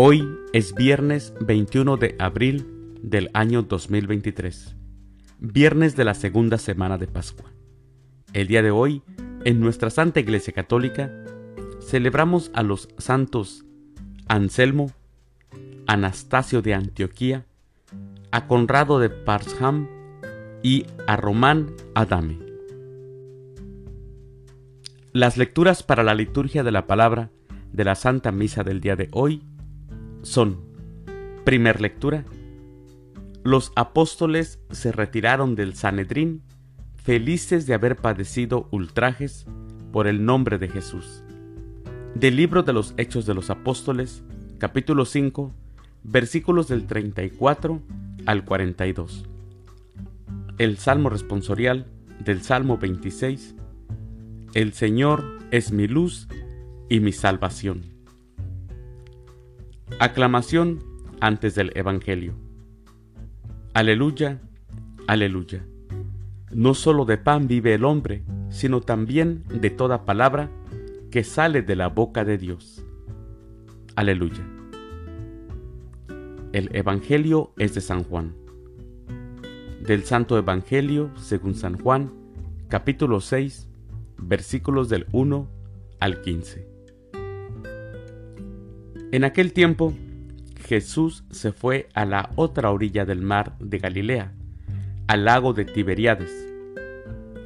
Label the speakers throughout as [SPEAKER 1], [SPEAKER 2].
[SPEAKER 1] Hoy es viernes 21 de abril del año 2023, viernes de la segunda semana de Pascua. El día de hoy, en nuestra Santa Iglesia Católica, celebramos a los santos Anselmo, Anastasio de Antioquía, a Conrado de Parsham y a Román Adame. Las lecturas para la liturgia de la palabra de la Santa Misa del día de hoy son, primer lectura, los apóstoles se retiraron del Sanedrín felices de haber padecido ultrajes por el nombre de Jesús. Del libro de los Hechos de los Apóstoles, capítulo 5, versículos del 34 al 42. El Salmo responsorial del Salmo 26. El Señor es mi luz y mi salvación. Aclamación antes del Evangelio. Aleluya, aleluya. No solo de pan vive el hombre, sino también de toda palabra que sale de la boca de Dios. Aleluya. El Evangelio es de San Juan. Del Santo Evangelio según San Juan, capítulo 6, versículos del 1 al 15. En aquel tiempo, Jesús se fue a la otra orilla del mar de Galilea, al lago de Tiberíades.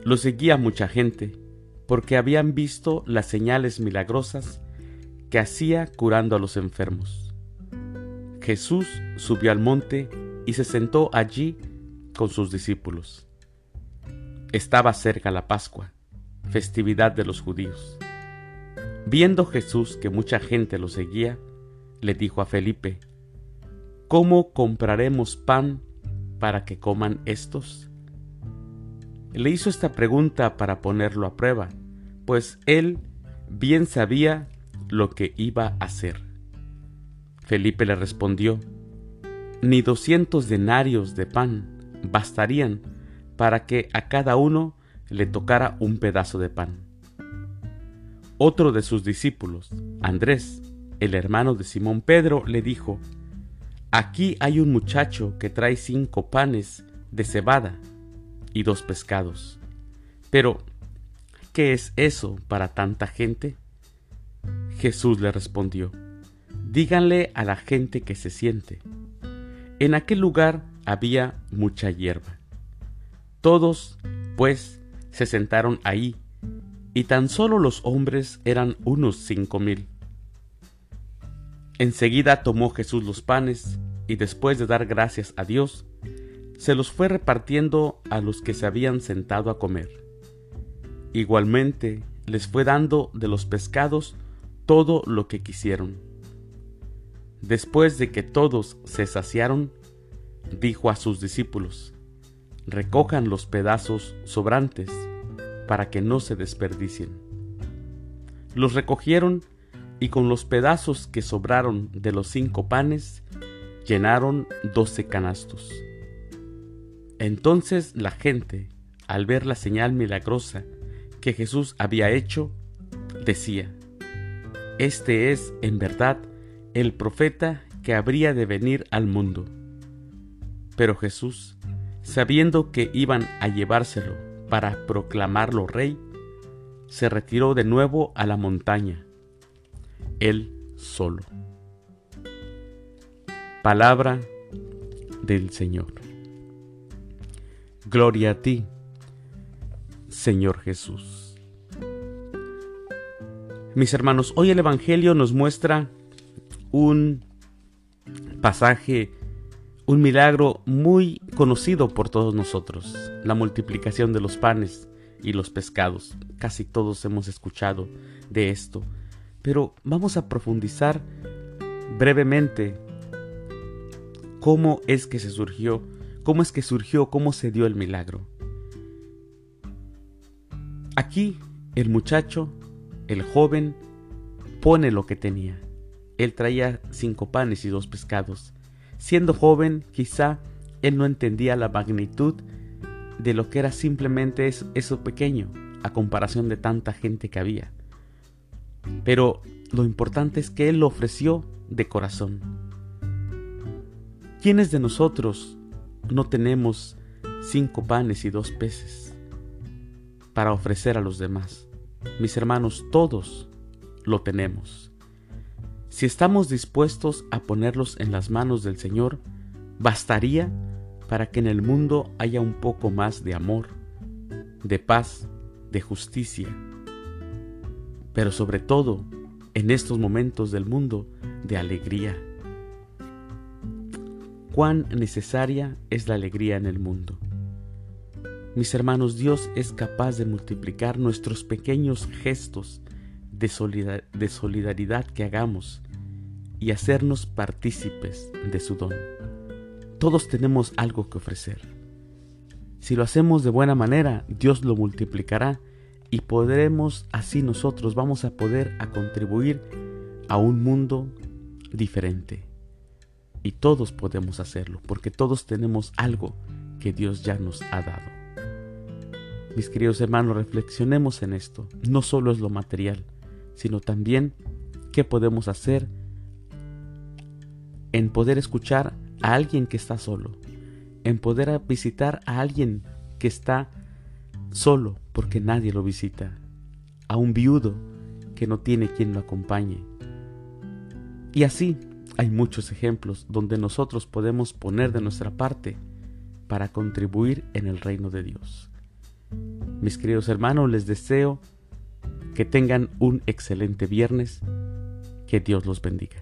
[SPEAKER 1] Lo seguía mucha gente, porque habían visto las señales milagrosas que hacía curando a los enfermos. Jesús subió al monte y se sentó allí con sus discípulos. Estaba cerca la Pascua, festividad de los judíos. Viendo Jesús que mucha gente lo seguía, le dijo a Felipe, ¿Cómo compraremos pan para que coman estos? Le hizo esta pregunta para ponerlo a prueba, pues él bien sabía lo que iba a hacer. Felipe le respondió, Ni doscientos denarios de pan bastarían para que a cada uno le tocara un pedazo de pan. Otro de sus discípulos, Andrés, el hermano de Simón Pedro, le dijo, Aquí hay un muchacho que trae cinco panes de cebada y dos pescados. Pero, ¿qué es eso para tanta gente? Jesús le respondió, Díganle a la gente que se siente. En aquel lugar había mucha hierba. Todos, pues, se sentaron ahí, y tan solo los hombres eran unos cinco mil. Enseguida tomó Jesús los panes y después de dar gracias a Dios, se los fue repartiendo a los que se habían sentado a comer. Igualmente les fue dando de los pescados todo lo que quisieron. Después de que todos se saciaron, dijo a sus discípulos, recojan los pedazos sobrantes para que no se desperdicien. Los recogieron y con los pedazos que sobraron de los cinco panes, llenaron doce canastos. Entonces la gente, al ver la señal milagrosa que Jesús había hecho, decía, Este es, en verdad, el profeta que habría de venir al mundo. Pero Jesús, sabiendo que iban a llevárselo para proclamarlo rey, se retiró de nuevo a la montaña él solo. Palabra del Señor. Gloria a ti, Señor Jesús. Mis hermanos, hoy el Evangelio nos muestra un pasaje, un milagro muy conocido por todos nosotros, la multiplicación de los panes y los pescados. Casi todos hemos escuchado de esto pero vamos a profundizar brevemente cómo es que se surgió, cómo es que surgió, cómo se dio el milagro. Aquí el muchacho, el joven, pone lo que tenía. Él traía cinco panes y dos pescados. Siendo joven, quizá él no entendía la magnitud de lo que era simplemente eso, pequeño a comparación de tanta gente que había. Pero lo importante es que Él lo ofreció de corazón. ¿Quiénes de nosotros no tenemos cinco panes y dos peces para ofrecer a los demás? Mis hermanos, todos lo tenemos. Si estamos dispuestos a ponerlos en las manos del Señor, bastaría para que en el mundo haya un poco más de amor, de paz, de justicia, pero sobre todo en estos momentos del mundo de alegría. Cuán necesaria es la alegría en el mundo. Mis hermanos, Dios es capaz de multiplicar nuestros pequeños gestos de, solidaridad que hagamos y hacernos partícipes de su don. Todos tenemos algo que ofrecer. Si lo hacemos de buena manera, Dios lo multiplicará y podremos así nosotros vamos a poder a contribuir a un mundo diferente. Y todos podemos hacerlo porque todos tenemos algo que Dios ya nos ha dado. Mis queridos hermanos, reflexionemos en esto. No solo es lo material, sino también qué podemos hacer en poder escuchar a alguien que está solo, en poder visitar a alguien que está solo porque nadie lo visita, a un viudo que no tiene quien lo acompañe. Y así hay muchos ejemplos donde nosotros podemos poner de nuestra parte para contribuir en el reino de Dios. Mis queridos hermanos, les deseo que tengan un excelente viernes. Que Dios los bendiga.